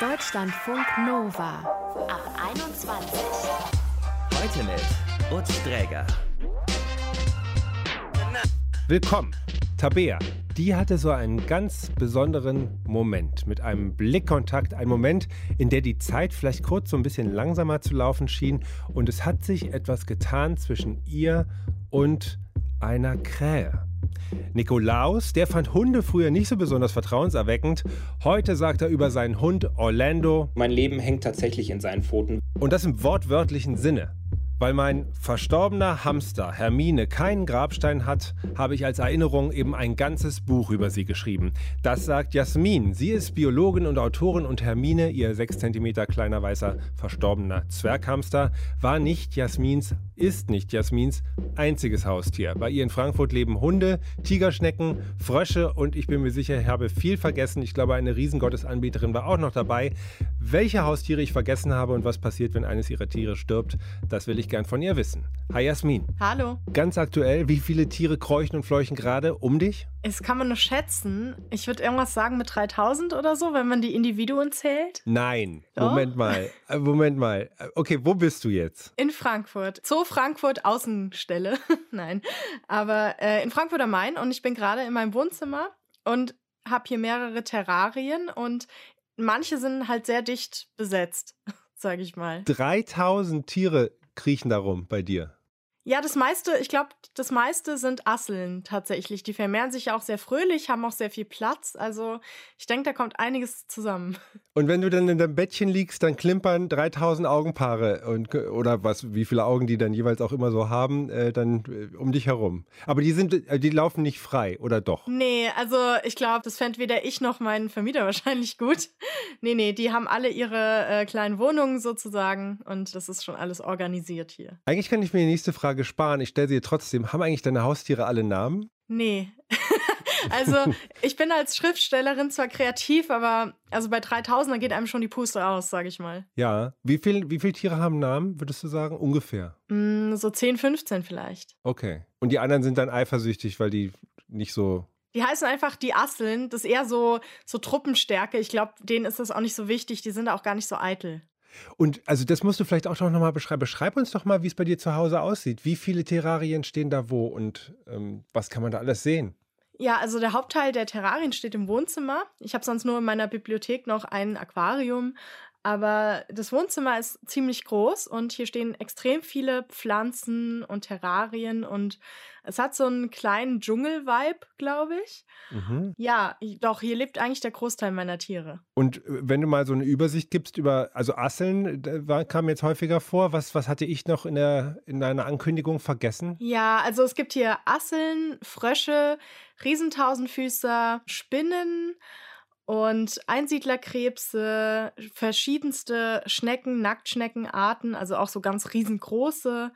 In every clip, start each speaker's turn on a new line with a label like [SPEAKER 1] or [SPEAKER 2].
[SPEAKER 1] Deutschlandfunk Nova ab 21.
[SPEAKER 2] Heute mit Utz Dräger.
[SPEAKER 3] Willkommen, Tabea. Die hatte so einen ganz besonderen Moment mit einem Blickkontakt, ein Moment, in der die Zeit vielleicht kurz so ein bisschen langsamer zu laufen schien und es hat sich etwas getan zwischen ihr und einer Krähe. Nikolaus, der fand Hunde früher nicht so besonders vertrauenserweckend. Heute sagt er über seinen Hund Orlando.
[SPEAKER 4] Mein Leben hängt tatsächlich in seinen Pfoten.
[SPEAKER 3] Und das im wortwörtlichen Sinne. Weil mein verstorbener Hamster Hermine keinen Grabstein hat, habe ich als Erinnerung eben ein ganzes Buch über sie geschrieben. Das sagt Jasmin. Sie ist Biologin und Autorin und Hermine, ihr 6 cm kleiner weißer verstorbener Zwerghamster, war nicht Jasmins, ist nicht Jasmins einziges Haustier. Bei ihr in Frankfurt leben Hunde, Tigerschnecken, Frösche und ich bin mir sicher, ich habe viel vergessen. Ich glaube, eine Riesengottesanbieterin war auch noch dabei. Welche Haustiere ich vergessen habe und was passiert, wenn eines ihrer Tiere stirbt, das will ich gern von ihr wissen. Hi Jasmin.
[SPEAKER 5] Hallo.
[SPEAKER 3] Ganz aktuell, wie viele Tiere kräuchen und fleuchen gerade um dich?
[SPEAKER 5] Das kann man nur schätzen. Ich würde irgendwas sagen mit 3000 oder so, wenn man die Individuen zählt.
[SPEAKER 3] Nein. Doch? Moment mal. Äh, Moment mal. Okay, wo bist du jetzt?
[SPEAKER 5] In Frankfurt. Zoo Frankfurt Außenstelle. Nein. Aber äh, in Frankfurt am Main und ich bin gerade in meinem Wohnzimmer und habe hier mehrere Terrarien und manche sind halt sehr dicht besetzt, sage ich mal.
[SPEAKER 3] 3000 Tiere kriechen darum bei dir?
[SPEAKER 5] Ja, das meiste, ich glaube, das meiste sind Asseln tatsächlich. Die vermehren sich auch sehr fröhlich, haben auch sehr viel Platz. Also ich denke, da kommt einiges zusammen.
[SPEAKER 3] Und wenn du dann in deinem Bettchen liegst, dann klimpern 3000 Augenpaare und, oder was, wie viele Augen die dann jeweils auch immer so haben, äh, dann äh, um dich herum. Aber die sind, äh, die laufen nicht frei, oder doch?
[SPEAKER 5] Nee, also ich glaube, das fände weder ich noch mein Vermieter wahrscheinlich gut. Nee, nee, die haben alle ihre äh, kleinen Wohnungen sozusagen und das ist schon alles organisiert hier.
[SPEAKER 3] Eigentlich kann ich mir die nächste Frage Frage sparen. Ich stelle sie dir trotzdem. Haben eigentlich deine Haustiere alle Namen?
[SPEAKER 5] Nee. also, ich bin als Schriftstellerin zwar kreativ, aber also bei 3000 da geht einem schon die Puste aus, sage ich mal.
[SPEAKER 3] Ja. Wie, viel, wie viele Tiere haben Namen, würdest du sagen? Ungefähr?
[SPEAKER 5] Mm, so 10, 15 vielleicht.
[SPEAKER 3] Okay. Und die anderen sind dann eifersüchtig, weil die nicht so
[SPEAKER 5] die heißen einfach die Asseln. Das ist eher so, so Truppenstärke. Ich glaube, denen ist das auch nicht so wichtig. Die sind auch gar nicht so eitel.
[SPEAKER 3] Und also das musst du vielleicht auch noch mal beschreiben. Beschreib uns doch mal, wie es bei dir zu Hause aussieht. Wie viele Terrarien stehen da wo und ähm, was kann man da alles sehen?
[SPEAKER 5] Ja, also der Hauptteil der Terrarien steht im Wohnzimmer. Ich habe sonst nur in meiner Bibliothek noch ein Aquarium, aber das Wohnzimmer ist ziemlich groß und hier stehen extrem viele Pflanzen und Terrarien und es hat so einen kleinen Dschungel-Vibe, glaube ich. Mhm. Ja, doch, hier lebt eigentlich der Großteil meiner Tiere.
[SPEAKER 3] Und äh, wenn du mal so eine Übersicht gibst über, also Asseln kam jetzt häufiger vor. Was, was hatte ich noch in, der, in deiner Ankündigung vergessen?
[SPEAKER 5] Ja, also es gibt hier Asseln, Frösche, Riesentausendfüßer, Spinnen, und Einsiedlerkrebse, verschiedenste Schnecken, Nacktschneckenarten, also auch so ganz riesengroße.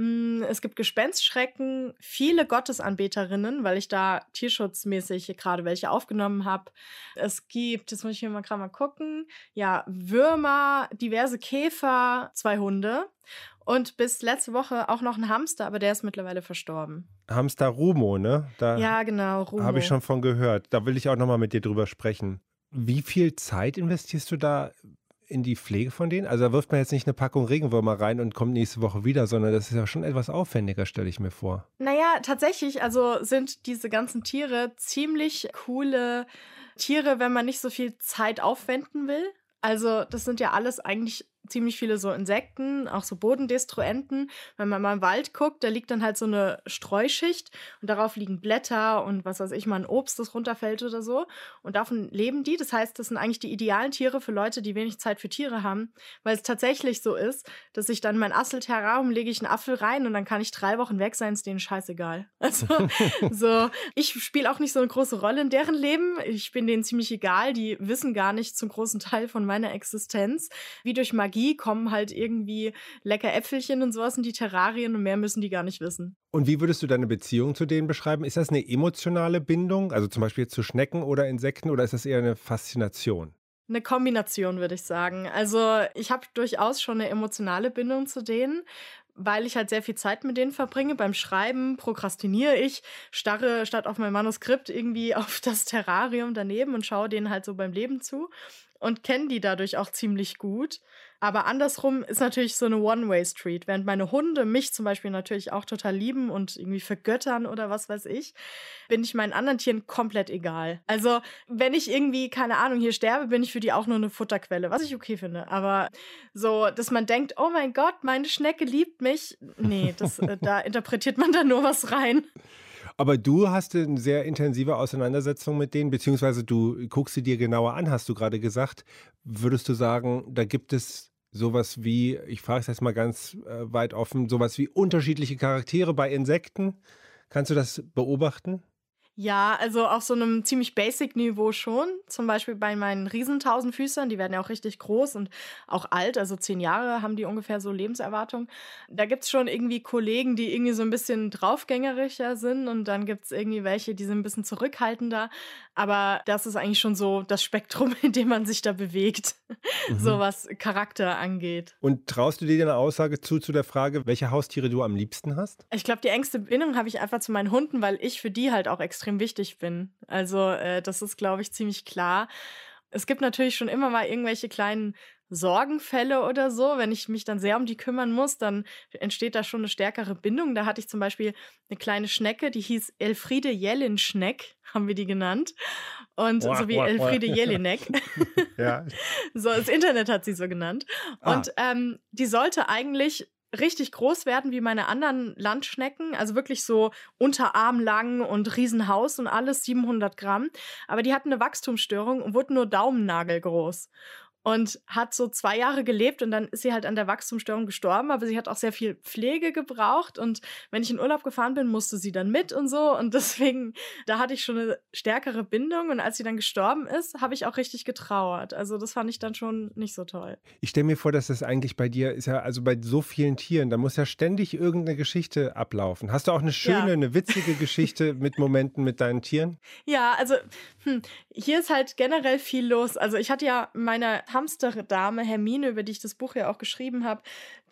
[SPEAKER 5] Mm, es gibt Gespenstschrecken, viele Gottesanbeterinnen, weil ich da tierschutzmäßig gerade welche aufgenommen habe. Es gibt, jetzt muss ich hier mal gerade mal gucken, ja, Würmer, diverse Käfer, zwei Hunde und bis letzte Woche auch noch ein Hamster, aber der ist mittlerweile verstorben.
[SPEAKER 3] Hamster Rumo, ne?
[SPEAKER 5] Da ja, genau,
[SPEAKER 3] Rumo. Habe ich schon von gehört. Da will ich auch nochmal mit dir drüber sprechen. Wie viel Zeit investierst du da in die Pflege von denen? Also da wirft man jetzt nicht eine Packung Regenwürmer rein und kommt nächste Woche wieder, sondern das ist ja schon etwas aufwendiger, stelle ich mir vor.
[SPEAKER 5] Naja, tatsächlich, also sind diese ganzen Tiere ziemlich coole Tiere, wenn man nicht so viel Zeit aufwenden will. Also das sind ja alles eigentlich ziemlich viele so Insekten, auch so Bodendestruenten. Wenn man mal im Wald guckt, da liegt dann halt so eine Streuschicht und darauf liegen Blätter und was weiß ich mal ein Obst, das runterfällt oder so. Und davon leben die. Das heißt, das sind eigentlich die idealen Tiere für Leute, die wenig Zeit für Tiere haben, weil es tatsächlich so ist, dass ich dann mein Asselterrarium lege ich einen Apfel rein und dann kann ich drei Wochen weg sein, ist denen scheißegal. Also so, ich spiele auch nicht so eine große Rolle in deren Leben. Ich bin denen ziemlich egal. Die wissen gar nicht zum großen Teil von meiner Existenz. Wie durch Magie Magie kommen halt irgendwie lecker Äpfelchen und sowas in die Terrarien und mehr müssen die gar nicht wissen.
[SPEAKER 3] Und wie würdest du deine Beziehung zu denen beschreiben? Ist das eine emotionale Bindung, also zum Beispiel zu Schnecken oder Insekten, oder ist das eher eine Faszination?
[SPEAKER 5] Eine Kombination, würde ich sagen. Also ich habe durchaus schon eine emotionale Bindung zu denen, weil ich halt sehr viel Zeit mit denen verbringe. Beim Schreiben prokrastiniere ich, starre statt auf mein Manuskript irgendwie auf das Terrarium daneben und schaue denen halt so beim Leben zu. Und kenne die dadurch auch ziemlich gut. Aber andersrum ist natürlich so eine One-Way-Street. Während meine Hunde mich zum Beispiel natürlich auch total lieben und irgendwie vergöttern oder was weiß ich, bin ich meinen anderen Tieren komplett egal. Also, wenn ich irgendwie, keine Ahnung, hier sterbe, bin ich für die auch nur eine Futterquelle, was ich okay finde. Aber so, dass man denkt, oh mein Gott, meine Schnecke liebt mich. Nee, das, äh, da interpretiert man da nur was rein.
[SPEAKER 3] Aber du hast eine sehr intensive Auseinandersetzung mit denen, beziehungsweise du guckst sie dir genauer an, hast du gerade gesagt. Würdest du sagen, da gibt es sowas wie, ich frage es jetzt mal ganz äh, weit offen, sowas wie unterschiedliche Charaktere bei Insekten? Kannst du das beobachten?
[SPEAKER 5] Ja, also auf so einem ziemlich Basic-Niveau schon. Zum Beispiel bei meinen Riesentausendfüßern, die werden ja auch richtig groß und auch alt, also zehn Jahre haben die ungefähr so Lebenserwartung. Da gibt es schon irgendwie Kollegen, die irgendwie so ein bisschen draufgängerischer sind und dann gibt es irgendwie welche, die sind ein bisschen zurückhaltender. Aber das ist eigentlich schon so das Spektrum, in dem man sich da bewegt, mhm. so was Charakter angeht.
[SPEAKER 3] Und traust du dir eine Aussage zu, zu der Frage, welche Haustiere du am liebsten hast?
[SPEAKER 5] Ich glaube, die engste Bindung habe ich einfach zu meinen Hunden, weil ich für die halt auch extrem wichtig bin. Also äh, das ist, glaube ich, ziemlich klar. Es gibt natürlich schon immer mal irgendwelche kleinen Sorgenfälle oder so. Wenn ich mich dann sehr um die kümmern muss, dann entsteht da schon eine stärkere Bindung. Da hatte ich zum Beispiel eine kleine Schnecke, die hieß Elfriede Jellinschneck, haben wir die genannt. Und boah, so wie boah, Elfriede boah. Jelinek. ja. So, das Internet hat sie so genannt. Ah. Und ähm, die sollte eigentlich richtig groß werden wie meine anderen Landschnecken, also wirklich so unterarmlang und Riesenhaus und alles 700 Gramm. Aber die hatten eine Wachstumsstörung und wurden nur daumennagelgroß und hat so zwei Jahre gelebt und dann ist sie halt an der Wachstumsstörung gestorben, aber sie hat auch sehr viel Pflege gebraucht und wenn ich in Urlaub gefahren bin, musste sie dann mit und so und deswegen, da hatte ich schon eine stärkere Bindung und als sie dann gestorben ist, habe ich auch richtig getrauert. Also das fand ich dann schon nicht so toll.
[SPEAKER 3] Ich stelle mir vor, dass das eigentlich bei dir ist ja, also bei so vielen Tieren, da muss ja ständig irgendeine Geschichte ablaufen. Hast du auch eine schöne, ja. eine witzige Geschichte mit Momenten mit deinen Tieren?
[SPEAKER 5] Ja, also hm, hier ist halt generell viel los. Also ich hatte ja meine Hamsterdame Hermine, über die ich das Buch ja auch geschrieben habe,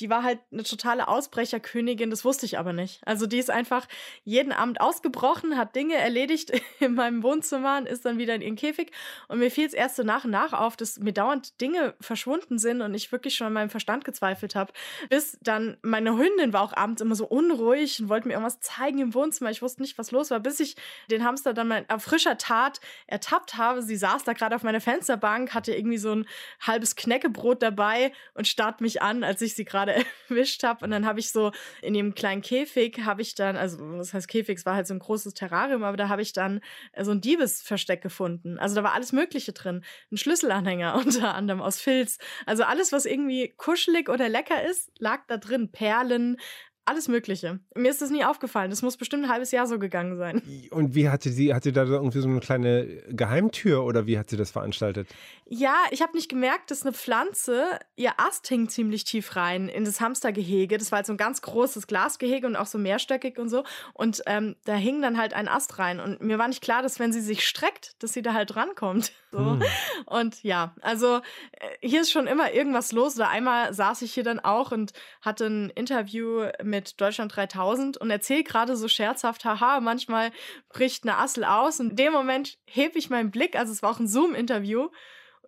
[SPEAKER 5] die war halt eine totale Ausbrecherkönigin, das wusste ich aber nicht. Also die ist einfach jeden Abend ausgebrochen, hat Dinge erledigt in meinem Wohnzimmer und ist dann wieder in ihren Käfig. Und mir fiel es erst so nach und nach auf, dass mir dauernd Dinge verschwunden sind und ich wirklich schon an meinem Verstand gezweifelt habe. Bis dann meine Hündin war auch abends immer so unruhig und wollte mir irgendwas zeigen im Wohnzimmer. Ich wusste nicht, was los war, bis ich den Hamster dann mal auf frischer Tat ertappt habe. Sie saß da gerade auf meiner Fensterbank, hatte irgendwie so ein halbes Knäckebrot dabei und starrt mich an, als ich sie gerade erwischt habe. Und dann habe ich so in dem kleinen Käfig, habe ich dann, also was heißt Käfig, es war halt so ein großes Terrarium, aber da habe ich dann äh, so ein Diebesversteck gefunden. Also da war alles Mögliche drin. Ein Schlüsselanhänger unter anderem aus Filz. Also alles, was irgendwie kuschelig oder lecker ist, lag da drin. Perlen, alles Mögliche. Mir ist das nie aufgefallen. Das muss bestimmt ein halbes Jahr so gegangen sein.
[SPEAKER 3] Und wie hatte sie, hat sie da irgendwie so eine kleine Geheimtür oder wie hat sie das veranstaltet?
[SPEAKER 5] Ja, ich habe nicht gemerkt, dass eine Pflanze, ihr Ast hing ziemlich tief rein in das Hamstergehege. Das war halt so ein ganz großes Glasgehege und auch so mehrstöckig und so. Und ähm, da hing dann halt ein Ast rein. Und mir war nicht klar, dass wenn sie sich streckt, dass sie da halt rankommt. So. Hm. Und ja, also äh, hier ist schon immer irgendwas los. Oder einmal saß ich hier dann auch und hatte ein Interview mit Deutschland 3000 und erzähle gerade so scherzhaft, haha, manchmal bricht eine Assel aus. Und in dem Moment hebe ich meinen Blick, also es war auch ein Zoom-Interview,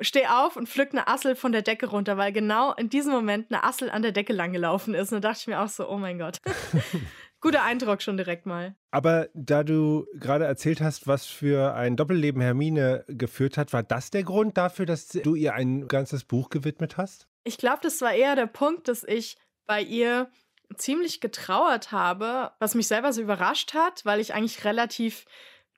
[SPEAKER 5] stehe auf und pflück eine Assel von der Decke runter, weil genau in diesem Moment eine Assel an der Decke langgelaufen ist. Und da dachte ich mir auch so, oh mein Gott. Guter Eindruck schon direkt mal.
[SPEAKER 3] Aber da du gerade erzählt hast, was für ein Doppelleben Hermine geführt hat, war das der Grund dafür, dass du ihr ein ganzes Buch gewidmet hast?
[SPEAKER 5] Ich glaube, das war eher der Punkt, dass ich bei ihr ziemlich getrauert habe, was mich selber so überrascht hat, weil ich eigentlich relativ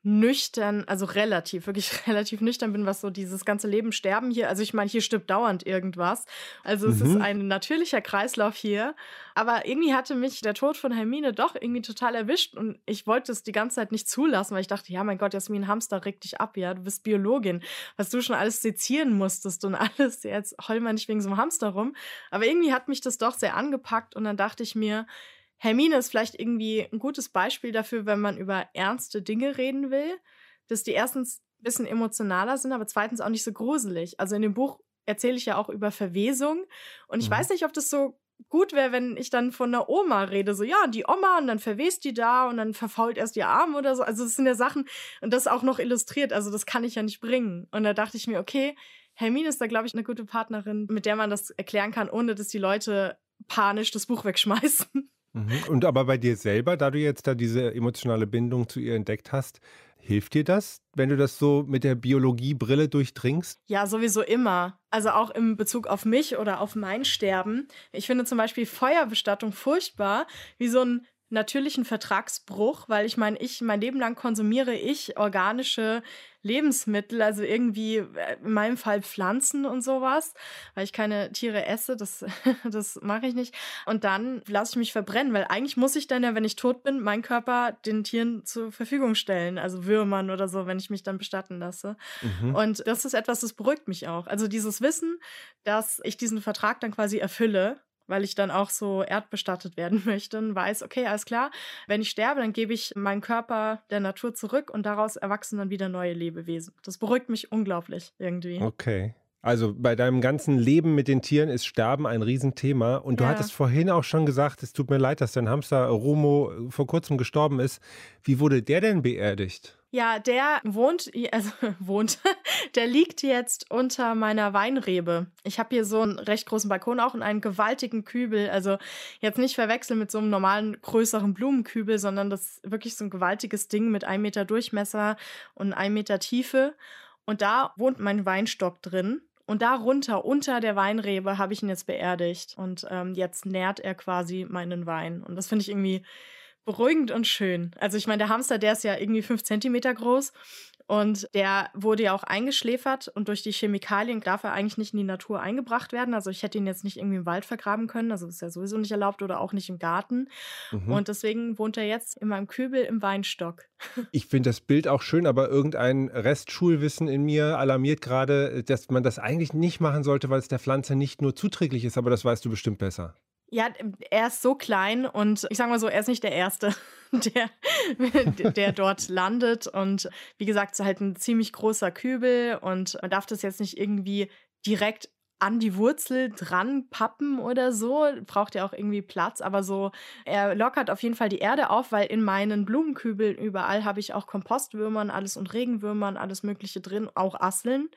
[SPEAKER 5] nüchtern, also relativ, wirklich relativ nüchtern bin, was so dieses ganze Leben sterben hier. Also ich meine, hier stirbt dauernd irgendwas. Also es mhm. ist ein natürlicher Kreislauf hier. Aber irgendwie hatte mich der Tod von Hermine doch irgendwie total erwischt und ich wollte es die ganze Zeit nicht zulassen, weil ich dachte, ja, mein Gott, Jasmin Hamster regt dich ab, ja, du bist Biologin, was du schon alles sezieren musstest und alles, jetzt heul mal nicht wegen so einem Hamster rum. Aber irgendwie hat mich das doch sehr angepackt und dann dachte ich mir, Hermine ist vielleicht irgendwie ein gutes Beispiel dafür, wenn man über ernste Dinge reden will, dass die erstens ein bisschen emotionaler sind, aber zweitens auch nicht so gruselig. Also in dem Buch erzähle ich ja auch über Verwesung und ich mhm. weiß nicht, ob das so gut wäre, wenn ich dann von einer Oma rede, so ja, die Oma und dann verwest die da und dann verfault erst ihr Arm oder so. Also das sind ja Sachen und das auch noch illustriert, also das kann ich ja nicht bringen. Und da dachte ich mir, okay, Hermine ist da, glaube ich, eine gute Partnerin, mit der man das erklären kann, ohne dass die Leute panisch das Buch wegschmeißen.
[SPEAKER 3] Mhm. Und aber bei dir selber, da du jetzt da diese emotionale Bindung zu ihr entdeckt hast, hilft dir das, wenn du das so mit der Biologiebrille durchdringst?
[SPEAKER 5] Ja, sowieso immer. Also auch im Bezug auf mich oder auf mein Sterben. Ich finde zum Beispiel Feuerbestattung furchtbar, wie so ein natürlichen Vertragsbruch, weil ich meine, ich mein Leben lang konsumiere ich organische Lebensmittel, also irgendwie äh, in meinem Fall Pflanzen und sowas, weil ich keine Tiere esse, das, das mache ich nicht. Und dann lasse ich mich verbrennen, weil eigentlich muss ich dann ja, wenn ich tot bin, meinen Körper den Tieren zur Verfügung stellen, also Würmern oder so, wenn ich mich dann bestatten lasse. Mhm. Und das ist etwas, das beruhigt mich auch. Also dieses Wissen, dass ich diesen Vertrag dann quasi erfülle weil ich dann auch so erdbestattet werden möchte und weiß, okay, alles klar, wenn ich sterbe, dann gebe ich meinen Körper der Natur zurück und daraus erwachsen dann wieder neue Lebewesen. Das beruhigt mich unglaublich irgendwie.
[SPEAKER 3] Okay. Also bei deinem ganzen Leben mit den Tieren ist Sterben ein Riesenthema. Und du ja. hattest vorhin auch schon gesagt, es tut mir leid, dass dein Hamster Romo vor kurzem gestorben ist. Wie wurde der denn beerdigt?
[SPEAKER 5] Ja, der wohnt, also wohnt, der liegt jetzt unter meiner Weinrebe. Ich habe hier so einen recht großen Balkon auch und einen gewaltigen Kübel. Also jetzt nicht verwechseln mit so einem normalen größeren Blumenkübel, sondern das ist wirklich so ein gewaltiges Ding mit einem Meter Durchmesser und einem Meter Tiefe. Und da wohnt mein Weinstock drin. Und darunter, unter der Weinrebe, habe ich ihn jetzt beerdigt. Und ähm, jetzt nährt er quasi meinen Wein. Und das finde ich irgendwie beruhigend und schön. Also ich meine, der Hamster, der ist ja irgendwie fünf Zentimeter groß und der wurde ja auch eingeschläfert und durch die Chemikalien darf er eigentlich nicht in die Natur eingebracht werden. Also ich hätte ihn jetzt nicht irgendwie im Wald vergraben können, also ist ja sowieso nicht erlaubt oder auch nicht im Garten. Mhm. Und deswegen wohnt er jetzt in meinem Kübel im Weinstock.
[SPEAKER 3] Ich finde das Bild auch schön, aber irgendein Restschulwissen in mir alarmiert gerade, dass man das eigentlich nicht machen sollte, weil es der Pflanze nicht nur zuträglich ist, aber das weißt du bestimmt besser.
[SPEAKER 5] Ja, er ist so klein und ich sage mal so, er ist nicht der Erste, der, der dort landet. Und wie gesagt, es ist halt ein ziemlich großer Kübel und man darf das jetzt nicht irgendwie direkt an die Wurzel dran pappen oder so. Braucht ja auch irgendwie Platz, aber so, er lockert auf jeden Fall die Erde auf, weil in meinen Blumenkübeln überall habe ich auch Kompostwürmern, alles und Regenwürmern, alles Mögliche drin, auch Asseln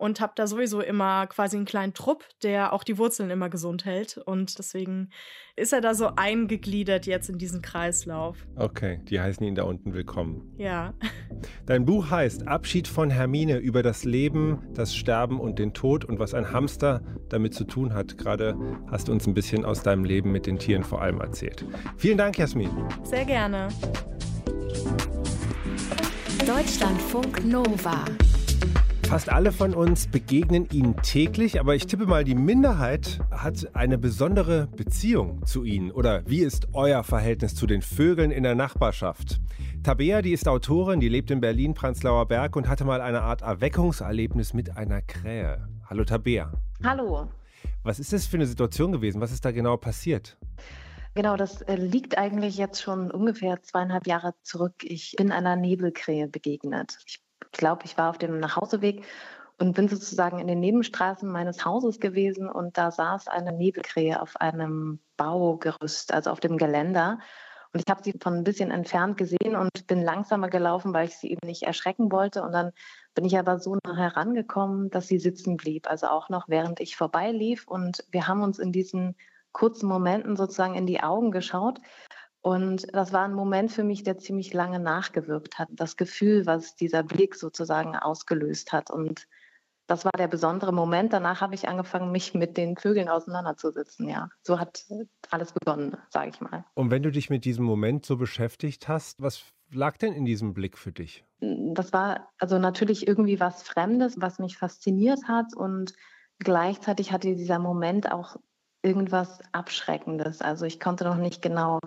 [SPEAKER 5] und habe da sowieso immer quasi einen kleinen Trupp, der auch die Wurzeln immer gesund hält. Und deswegen ist er da so eingegliedert jetzt in diesen Kreislauf.
[SPEAKER 3] Okay, die heißen ihn da unten willkommen.
[SPEAKER 5] Ja.
[SPEAKER 3] Dein Buch heißt Abschied von Hermine über das Leben, das Sterben und den Tod und was ein Hamster damit zu tun hat. Gerade hast du uns ein bisschen aus deinem Leben mit den Tieren vor allem erzählt. Vielen Dank, Jasmin.
[SPEAKER 5] Sehr gerne.
[SPEAKER 1] Deutschlandfunk Nova.
[SPEAKER 3] Fast alle von uns begegnen ihnen täglich, aber ich tippe mal, die Minderheit hat eine besondere Beziehung zu ihnen. Oder wie ist euer Verhältnis zu den Vögeln in der Nachbarschaft? Tabea, die ist Autorin, die lebt in Berlin, Prenzlauer Berg und hatte mal eine Art Erweckungserlebnis mit einer Krähe. Hallo Tabea.
[SPEAKER 6] Hallo.
[SPEAKER 3] Was ist das für eine Situation gewesen? Was ist da genau passiert?
[SPEAKER 6] Genau, das äh, liegt eigentlich jetzt schon ungefähr zweieinhalb Jahre zurück. Ich bin einer Nebelkrähe begegnet. Ich ich glaube, ich war auf dem Nachhauseweg und bin sozusagen in den Nebenstraßen meines Hauses gewesen und da saß eine Nebelkrähe auf einem Baugerüst, also auf dem Geländer. Und ich habe sie von ein bisschen entfernt gesehen und bin langsamer gelaufen, weil ich sie eben nicht erschrecken wollte. Und dann bin ich aber so nah herangekommen, dass sie sitzen blieb, also auch noch während ich vorbeilief. Und wir haben uns in diesen kurzen Momenten sozusagen in die Augen geschaut. Und das war ein Moment für mich, der ziemlich lange nachgewirkt hat. Das Gefühl, was dieser Blick sozusagen ausgelöst hat. Und das war der besondere Moment. Danach habe ich angefangen, mich mit den Vögeln auseinanderzusetzen. Ja, so hat alles begonnen, sage ich mal.
[SPEAKER 3] Und wenn du dich mit diesem Moment so beschäftigt hast, was lag denn in diesem Blick für dich?
[SPEAKER 6] Das war also natürlich irgendwie was Fremdes, was mich fasziniert hat und gleichzeitig hatte dieser Moment auch irgendwas Abschreckendes. Also ich konnte noch nicht genau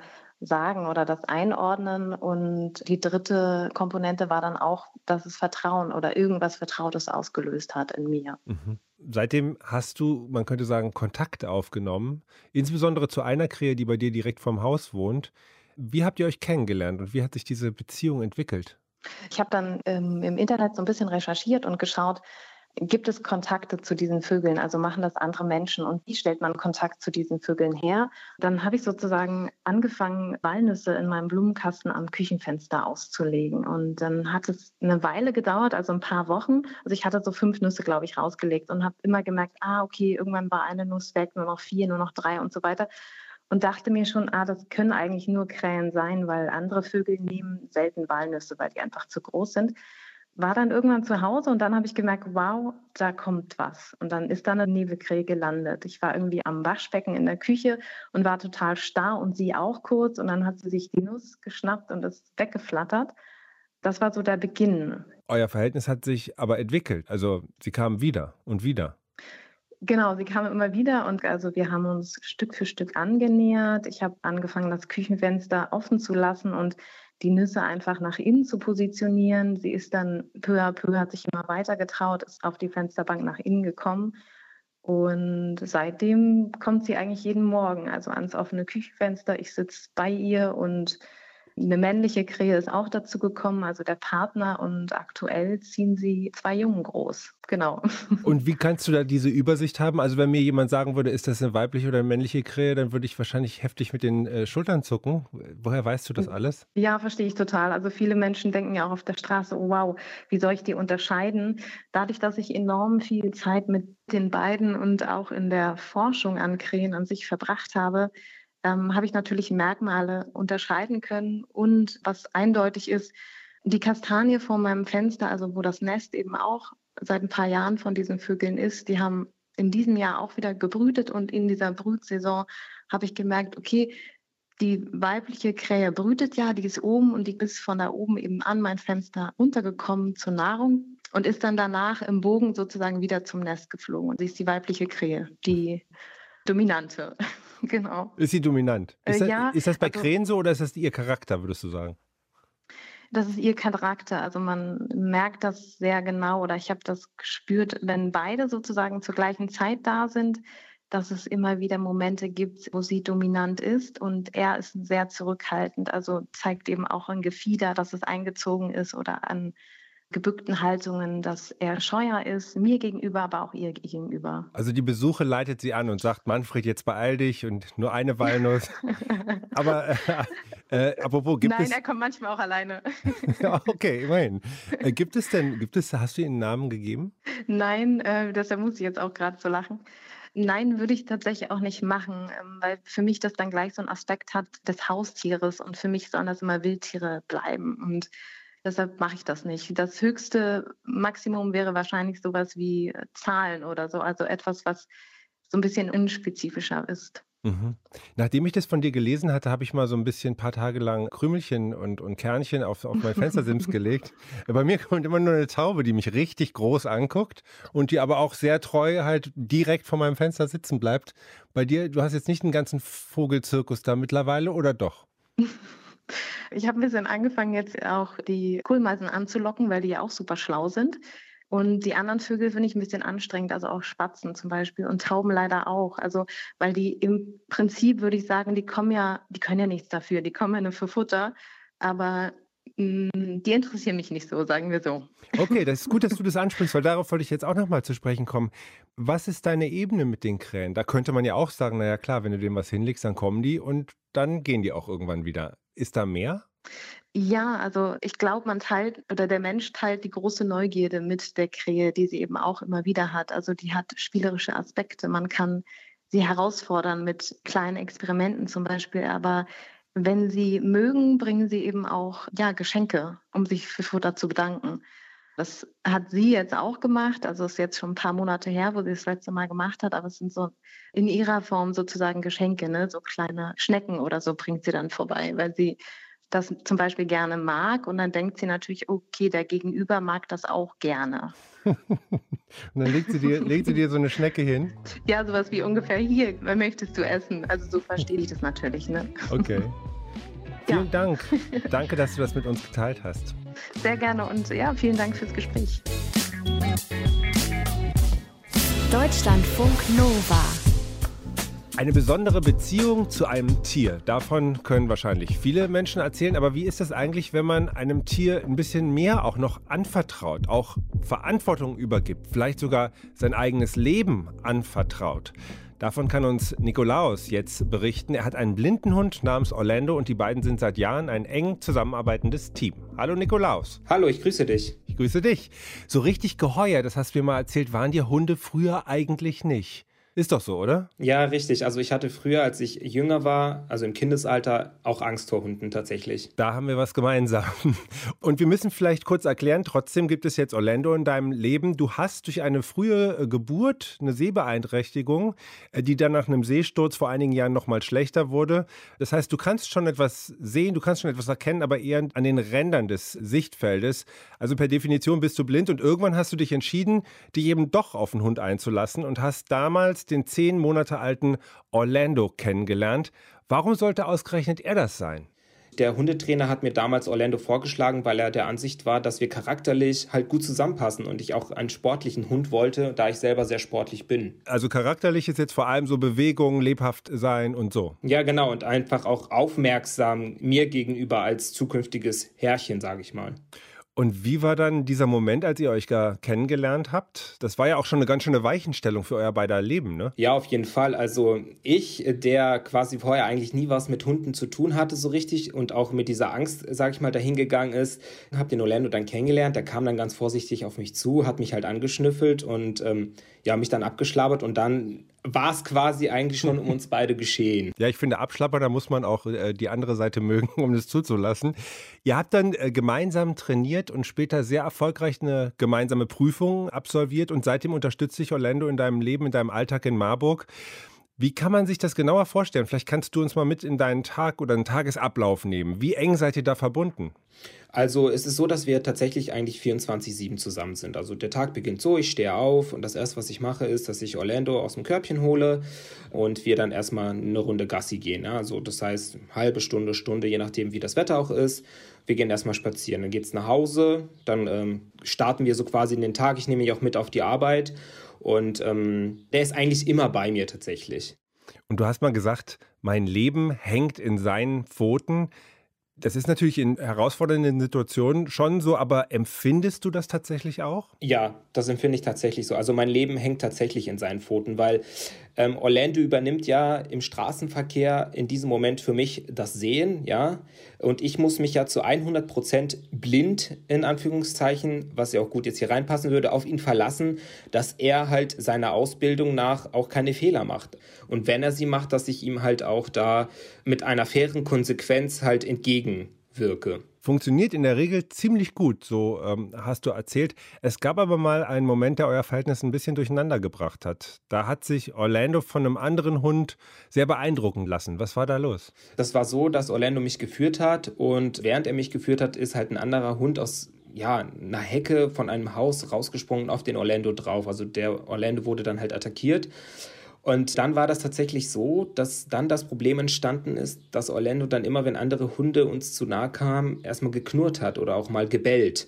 [SPEAKER 6] sagen oder das einordnen. Und die dritte Komponente war dann auch, dass es Vertrauen oder irgendwas Vertrautes ausgelöst hat in mir.
[SPEAKER 3] Mhm. Seitdem hast du, man könnte sagen, Kontakt aufgenommen, insbesondere zu einer Krähe, die bei dir direkt vorm Haus wohnt. Wie habt ihr euch kennengelernt und wie hat sich diese Beziehung entwickelt?
[SPEAKER 6] Ich habe dann ähm, im Internet so ein bisschen recherchiert und geschaut, gibt es Kontakte zu diesen Vögeln? Also machen das andere Menschen und wie stellt man Kontakt zu diesen Vögeln her? Dann habe ich sozusagen angefangen, Walnüsse in meinem Blumenkasten am Küchenfenster auszulegen. Und dann hat es eine Weile gedauert, also ein paar Wochen. Also ich hatte so fünf Nüsse, glaube ich, rausgelegt und habe immer gemerkt, ah, okay, irgendwann war eine Nuss weg, nur noch vier, nur noch drei und so weiter und dachte mir schon, ah, das können eigentlich nur Krähen sein, weil andere Vögel nehmen selten Walnüsse, weil die einfach zu groß sind war dann irgendwann zu Hause und dann habe ich gemerkt, wow, da kommt was. Und dann ist da eine Nebelkrähe gelandet. Ich war irgendwie am Waschbecken in der Küche und war total starr und sie auch kurz. Und dann hat sie sich die Nuss geschnappt und ist weggeflattert. Das war so der Beginn.
[SPEAKER 3] Euer Verhältnis hat sich aber entwickelt. Also sie kamen wieder und wieder.
[SPEAKER 6] Genau, sie kamen immer wieder und also wir haben uns Stück für Stück angenähert. Ich habe angefangen, das Küchenfenster offen zu lassen und die Nüsse einfach nach innen zu positionieren. Sie ist dann peu à peu, hat sich immer weiter getraut, ist auf die Fensterbank nach innen gekommen. Und seitdem kommt sie eigentlich jeden Morgen, also ans offene Küchenfenster. Ich sitze bei ihr und eine männliche Krähe ist auch dazu gekommen, also der Partner. Und aktuell ziehen sie zwei Jungen groß. Genau.
[SPEAKER 3] Und wie kannst du da diese Übersicht haben? Also wenn mir jemand sagen würde, ist das eine weibliche oder eine männliche Krähe, dann würde ich wahrscheinlich heftig mit den äh, Schultern zucken. Woher weißt du das alles?
[SPEAKER 6] Ja, verstehe ich total. Also viele Menschen denken ja auch auf der Straße, oh wow, wie soll ich die unterscheiden? Dadurch, dass ich enorm viel Zeit mit den beiden und auch in der Forschung an Krähen an sich verbracht habe, ähm, habe ich natürlich Merkmale unterscheiden können. Und was eindeutig ist, die Kastanie vor meinem Fenster, also wo das Nest eben auch seit ein paar Jahren von diesen Vögeln ist, die haben in diesem Jahr auch wieder gebrütet und in dieser Brütsaison habe ich gemerkt, okay, die weibliche Krähe brütet ja, die ist oben und die ist von da oben eben an mein Fenster runtergekommen zur Nahrung und ist dann danach im Bogen sozusagen wieder zum Nest geflogen. Und sie ist die weibliche Krähe, die dominante. genau.
[SPEAKER 3] Ist sie dominant? Ist,
[SPEAKER 6] Äh,
[SPEAKER 3] das,
[SPEAKER 6] ja,
[SPEAKER 3] ist das bei
[SPEAKER 6] also-
[SPEAKER 3] Krähen so oder ist das ihr Charakter, würdest du sagen?
[SPEAKER 6] Das ist ihr Charakter. Also man merkt das sehr genau oder ich habe das gespürt, wenn beide sozusagen zur gleichen Zeit da sind, dass es immer wieder Momente gibt, wo sie dominant ist und er ist sehr zurückhaltend. Also zeigt eben auch an Gefieder, dass es eingezogen ist oder an gebückten Haltungen, dass er scheuer ist, mir gegenüber, aber auch ihr gegenüber.
[SPEAKER 3] Also die Besuche leitet sie an und sagt, Manfred, jetzt beeil dich und nur eine Walnuss. Aber äh, äh, apropos, gibt
[SPEAKER 6] Nein,
[SPEAKER 3] es...
[SPEAKER 6] er kommt manchmal auch alleine.
[SPEAKER 3] Okay, immerhin. Äh, gibt es denn, gibt es, hast du ihr einen Namen gegeben?
[SPEAKER 6] Nein, äh, deshalb muss ich jetzt auch gerade so lachen. Nein, würde ich tatsächlich auch nicht machen, ähm, weil für mich das dann gleich so einen Aspekt hat des Haustieres und für mich sollen das immer Wildtiere bleiben und deshalb mache ich das nicht. Das höchste Maximum wäre wahrscheinlich sowas wie äh, Zahlen oder so, also etwas, was so ein bisschen unspezifischer ist.
[SPEAKER 3] Mhm. Nachdem ich das von dir gelesen hatte, habe ich mal so ein bisschen ein paar Tage lang Krümelchen und, und Kernchen auf, auf mein Fenstersims gelegt. Bei mir kommt immer nur eine Taube, die mich richtig groß anguckt und die aber auch sehr treu halt direkt vor meinem Fenster sitzen bleibt. Bei dir, du hast jetzt nicht einen ganzen Vogelzirkus da mittlerweile oder doch?
[SPEAKER 6] Ich habe ein bisschen angefangen, jetzt auch die Kohlmeisen anzulocken, weil die ja auch super schlau sind. Und die anderen Vögel finde ich ein bisschen anstrengend, also auch Spatzen zum Beispiel und Tauben leider auch. Also, weil die im Prinzip, würde ich sagen, die kommen ja, die können ja nichts dafür, die kommen ja nur für Futter, aber mh, die interessieren mich nicht so, sagen wir so.
[SPEAKER 3] Okay, das ist gut, dass du das ansprichst, weil darauf wollte ich jetzt auch nochmal zu sprechen kommen. Was ist deine Ebene mit den Krähen? Da könnte man ja auch sagen, naja klar, wenn du dem was hinlegst, dann kommen die und dann gehen die auch irgendwann wieder. Ist da mehr?
[SPEAKER 6] Ja, also ich glaube, man teilt oder der Mensch teilt die große Neugierde mit der Krähe, die sie eben auch immer wieder hat. Also die hat spielerische Aspekte. Man kann sie herausfordern mit kleinen Experimenten zum Beispiel, aber wenn sie mögen, bringen sie eben auch ja, Geschenke, um sich für Futter zu bedanken. Das hat sie jetzt auch gemacht. Also es ist jetzt schon ein paar Monate her, wo sie das letzte Mal gemacht hat, aber es sind so in ihrer Form sozusagen Geschenke, ne? so kleine Schnecken oder so bringt sie dann vorbei, weil sie das zum Beispiel gerne mag und dann denkt sie natürlich, okay, der Gegenüber mag das auch gerne.
[SPEAKER 3] Und dann legt sie, dir, legt sie dir so eine Schnecke hin.
[SPEAKER 6] Ja, sowas wie ungefähr hier, was möchtest du essen? Also so verstehe ich das natürlich. Ne?
[SPEAKER 3] Okay.
[SPEAKER 6] Ja.
[SPEAKER 3] Vielen Dank. Danke, dass du das mit uns geteilt hast.
[SPEAKER 6] Sehr gerne und ja, vielen Dank fürs Gespräch.
[SPEAKER 1] Deutschlandfunk Nova.
[SPEAKER 3] Eine besondere Beziehung zu einem Tier. Davon können wahrscheinlich viele Menschen erzählen. Aber wie ist das eigentlich, wenn man einem Tier ein bisschen mehr auch noch anvertraut, auch Verantwortung übergibt, vielleicht sogar sein eigenes Leben anvertraut? Davon kann uns Nikolaus jetzt berichten. Er hat einen blinden Hund namens Orlando und die beiden sind seit Jahren ein eng zusammenarbeitendes Team. Hallo Nikolaus.
[SPEAKER 4] Hallo, ich grüße dich.
[SPEAKER 3] Ich grüße dich. So richtig geheuer, das hast du mir mal erzählt, waren dir Hunde früher eigentlich nicht. Ist doch so, oder?
[SPEAKER 4] Ja, richtig. Also ich hatte früher, als ich jünger war, also im Kindesalter, auch Angst vor Hunden tatsächlich.
[SPEAKER 3] Da haben wir was gemeinsam. Und wir müssen vielleicht kurz erklären, trotzdem gibt es jetzt Orlando in deinem Leben. Du hast durch eine frühe äh, Geburt eine Sehbeeinträchtigung, äh, die dann nach einem Sehsturz vor einigen Jahren nochmal schlechter wurde. Das heißt, du kannst schon etwas sehen, du kannst schon etwas erkennen, aber eher an den Rändern des Sichtfeldes. Also per Definition bist du blind und irgendwann hast du dich entschieden, dich eben doch auf den Hund einzulassen und hast damals den zehn Monate alten Orlando kennengelernt. Warum sollte ausgerechnet er das sein?
[SPEAKER 4] Der Hundetrainer hat mir damals Orlando vorgeschlagen, weil er der Ansicht war, dass wir charakterlich halt gut zusammenpassen und ich auch einen sportlichen Hund wollte, da ich selber sehr sportlich bin.
[SPEAKER 3] Also charakterlich ist jetzt vor allem so Bewegung, lebhaft sein und so.
[SPEAKER 4] Ja, genau und einfach auch aufmerksam mir gegenüber als zukünftiges Herrchen, sage ich mal.
[SPEAKER 3] Und wie war dann dieser Moment, als ihr euch gar kennengelernt habt? Das war ja auch schon eine ganz schöne Weichenstellung für euer beider Leben, ne?
[SPEAKER 4] Ja, auf jeden Fall. Also ich, der quasi vorher eigentlich nie was mit Hunden zu tun hatte so richtig und auch mit dieser Angst, sag ich mal, dahingegangen ist, habe den Orlando dann kennengelernt. Der kam dann ganz vorsichtig auf mich zu, hat mich halt angeschnüffelt und ähm, ja, mich dann abgeschlabbert und dann war es quasi eigentlich schon um uns beide geschehen.
[SPEAKER 3] Ja, ich finde, Abschlapper, da muss man auch äh, die andere Seite mögen, um das zuzulassen. Ihr habt dann äh, gemeinsam trainiert und später sehr erfolgreich eine gemeinsame Prüfung absolviert und seitdem unterstützt dich Orlando in deinem Leben, in deinem Alltag in Marburg. Wie kann man sich das genauer vorstellen? Vielleicht kannst du uns mal mit in deinen Tag oder einen Tagesablauf nehmen. Wie eng seid ihr da verbunden?
[SPEAKER 4] Also es ist so, dass wir tatsächlich eigentlich 24-7 zusammen sind. Also der Tag beginnt so, ich stehe auf und das erste, was ich mache, ist, dass ich Orlando aus dem Körbchen hole und wir dann erstmal eine Runde Gassi gehen. Ja? Also das heißt, halbe Stunde, Stunde, je nachdem, wie das Wetter auch ist. Wir gehen erstmal spazieren. Dann geht es nach Hause, dann ähm, starten wir so quasi in den Tag. Ich nehme mich auch mit auf die Arbeit und ähm, der ist eigentlich immer bei mir tatsächlich.
[SPEAKER 3] Und du hast mal gesagt, mein Leben hängt in seinen Pfoten. Das ist natürlich in herausfordernden Situationen schon so, aber empfindest du das tatsächlich auch?
[SPEAKER 4] Ja, das empfinde ich tatsächlich so. Also mein Leben hängt tatsächlich in seinen Pfoten, weil ähm, Orlando übernimmt ja im Straßenverkehr in diesem Moment für mich das Sehen, ja. Und ich muss mich ja zu 100 Prozent blind, in Anführungszeichen, was ja auch gut jetzt hier reinpassen würde, auf ihn verlassen, dass er halt seiner Ausbildung nach auch keine Fehler macht. Und wenn er sie macht, dass ich ihm halt auch da mit einer fairen Konsequenz halt entgegenwirke
[SPEAKER 3] funktioniert in der Regel ziemlich gut, so ähm, hast du erzählt. Es gab aber mal einen Moment, der euer Verhältnis ein bisschen durcheinander gebracht hat. Da hat sich Orlando von einem anderen Hund sehr beeindrucken lassen. Was war da los?
[SPEAKER 4] Das war so, dass Orlando mich geführt hat und während er mich geführt hat, ist halt ein anderer Hund aus ja, einer Hecke von einem Haus rausgesprungen auf den Orlando drauf. Also der Orlando wurde dann halt attackiert. Und dann war das tatsächlich so, dass dann das Problem entstanden ist, dass Orlando dann immer, wenn andere Hunde uns zu nahe kamen, erstmal geknurrt hat oder auch mal gebellt.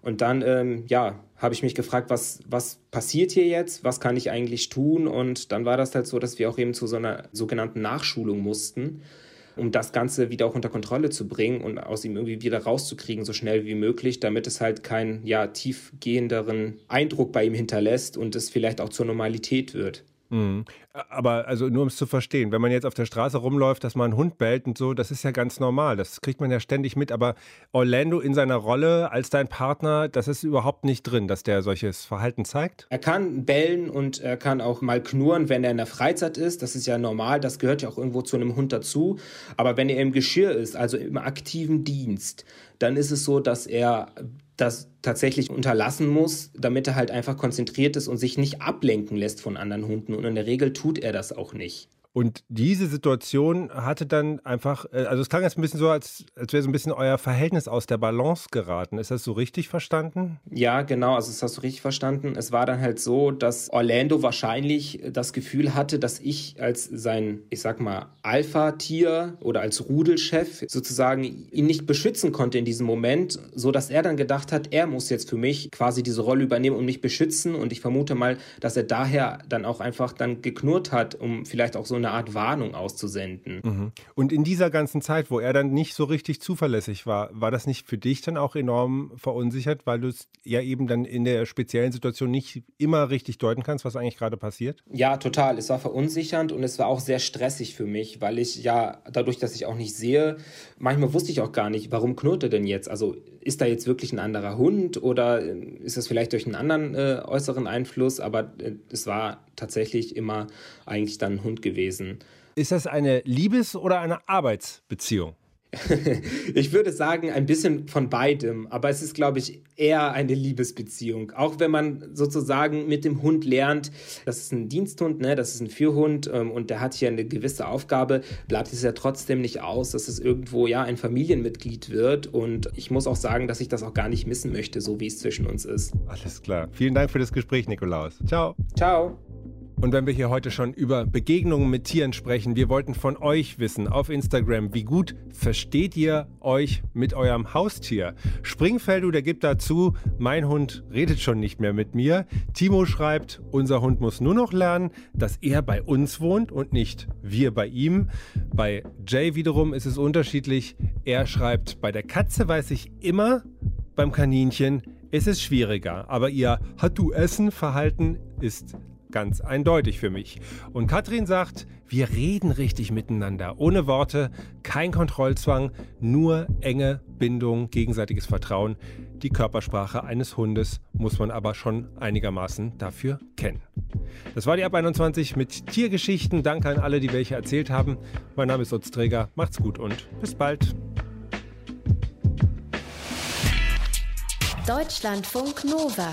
[SPEAKER 4] Und dann, ähm, ja, habe ich mich gefragt, was, was passiert hier jetzt? Was kann ich eigentlich tun? Und dann war das halt so, dass wir auch eben zu so einer sogenannten Nachschulung mussten, um das Ganze wieder auch unter Kontrolle zu bringen und aus ihm irgendwie wieder rauszukriegen, so schnell wie möglich, damit es halt keinen, ja, tiefgehenderen Eindruck bei ihm hinterlässt und es vielleicht auch zur Normalität wird.
[SPEAKER 3] Mhm. Aber also nur um es zu verstehen, wenn man jetzt auf der Straße rumläuft, dass man einen Hund bellt und so, das ist ja ganz normal. Das kriegt man ja ständig mit. Aber Orlando in seiner Rolle als dein Partner, das ist überhaupt nicht drin, dass der solches Verhalten zeigt?
[SPEAKER 4] Er kann bellen und er kann auch mal knurren, wenn er in der Freizeit ist. Das ist ja normal, das gehört ja auch irgendwo zu einem Hund dazu. Aber wenn er im Geschirr ist, also im aktiven Dienst, dann ist es so, dass er das tatsächlich unterlassen muss, damit er halt einfach konzentriert ist und sich nicht ablenken lässt von anderen Hunden. Und in der Regel tut er das auch nicht.
[SPEAKER 3] Und diese Situation hatte dann einfach, äh, also es klang jetzt ein bisschen so, als, als wäre so ein bisschen euer Verhältnis aus der Balance geraten. Ist das so richtig verstanden?
[SPEAKER 4] Ja, genau, also das hast du richtig verstanden. Es war dann halt so, dass Orlando wahrscheinlich das Gefühl hatte, dass ich als sein, ich sag mal, Alpha-Tier oder als Rudelchef sozusagen ihn nicht beschützen konnte in diesem Moment, so dass er dann gedacht hat, er muss jetzt für mich quasi diese Rolle übernehmen und mich beschützen. Und ich vermute mal, dass er daher dann auch einfach dann geknurrt hat, um vielleicht auch so eine eine Art Warnung auszusenden.
[SPEAKER 3] Mhm. Und in dieser ganzen Zeit, wo er dann nicht so richtig zuverlässig war, war das nicht für dich dann auch enorm verunsichert, weil du es ja eben dann in der speziellen Situation nicht immer richtig deuten kannst, was eigentlich gerade passiert?
[SPEAKER 4] Ja, total. Es war verunsichernd und es war auch sehr stressig für mich, weil ich ja dadurch, dass ich auch nicht sehe, manchmal wusste ich auch gar nicht, warum knurrt er denn jetzt? Also ist da jetzt wirklich ein anderer Hund oder äh, ist das vielleicht durch einen anderen äh, äußeren Einfluss? Aber äh, es war tatsächlich immer eigentlich dann ein Hund gewesen.
[SPEAKER 3] Ist das eine Liebes- oder eine Arbeitsbeziehung?
[SPEAKER 4] ich würde sagen, ein bisschen von beidem, aber es ist, glaube ich, eher eine Liebesbeziehung. Auch wenn man sozusagen mit dem Hund lernt, das ist ein Diensthund, ne, das ist ein Führhund ähm, und der hat hier eine gewisse Aufgabe, bleibt es ja trotzdem nicht aus, dass es irgendwo ja ein Familienmitglied wird. Und ich muss auch sagen, dass ich das auch gar nicht missen möchte, so wie es zwischen uns ist.
[SPEAKER 3] Alles klar. Vielen Dank für das Gespräch, Nikolaus. Ciao.
[SPEAKER 4] Ciao.
[SPEAKER 3] Und wenn wir hier heute schon über Begegnungen mit Tieren sprechen, wir wollten von euch wissen auf Instagram, wie gut versteht ihr euch mit eurem Haustier? Springfeldu, der gibt dazu, mein Hund redet schon nicht mehr mit mir. Timo schreibt, unser Hund muss nur noch lernen, dass er bei uns wohnt und nicht wir bei ihm. Bei Jay wiederum ist es unterschiedlich. Er schreibt, bei der Katze weiß ich immer, beim Kaninchen ist es schwieriger, aber ihr Hat du Essen Verhalten ist ganz eindeutig für mich. Und Katrin sagt, wir reden richtig miteinander, ohne Worte, kein Kontrollzwang, nur enge Bindung, gegenseitiges Vertrauen. Die Körpersprache eines Hundes muss man aber schon einigermaßen dafür kennen. Das war die Ab 21 mit Tiergeschichten. Danke an alle, die welche erzählt haben. Mein Name ist Utz Träger. Macht's gut und bis bald.
[SPEAKER 1] Deutschlandfunk Nova